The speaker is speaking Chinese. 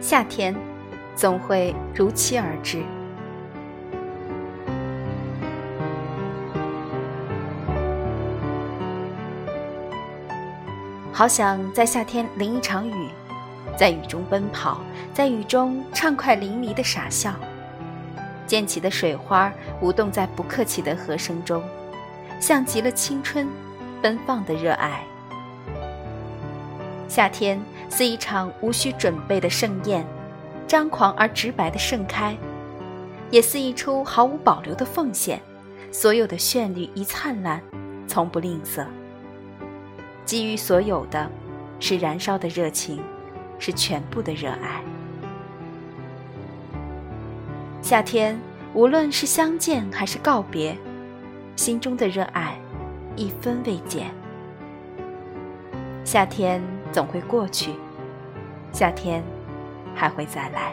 夏天总会如期而至。好想在夏天淋一场雨，在雨中奔跑，在雨中畅快淋漓的傻笑。溅起的水花舞动在不客气的和声中，像极了青春奔放的热爱。夏天似一场无需准备的盛宴，张狂而直白的盛开，也似一出毫无保留的奉献。所有的绚丽与灿烂，从不吝啬。给予所有的，是燃烧的热情，是全部的热爱。夏天，无论是相见还是告别，心中的热爱一分未减。夏天总会过去，夏天还会再来。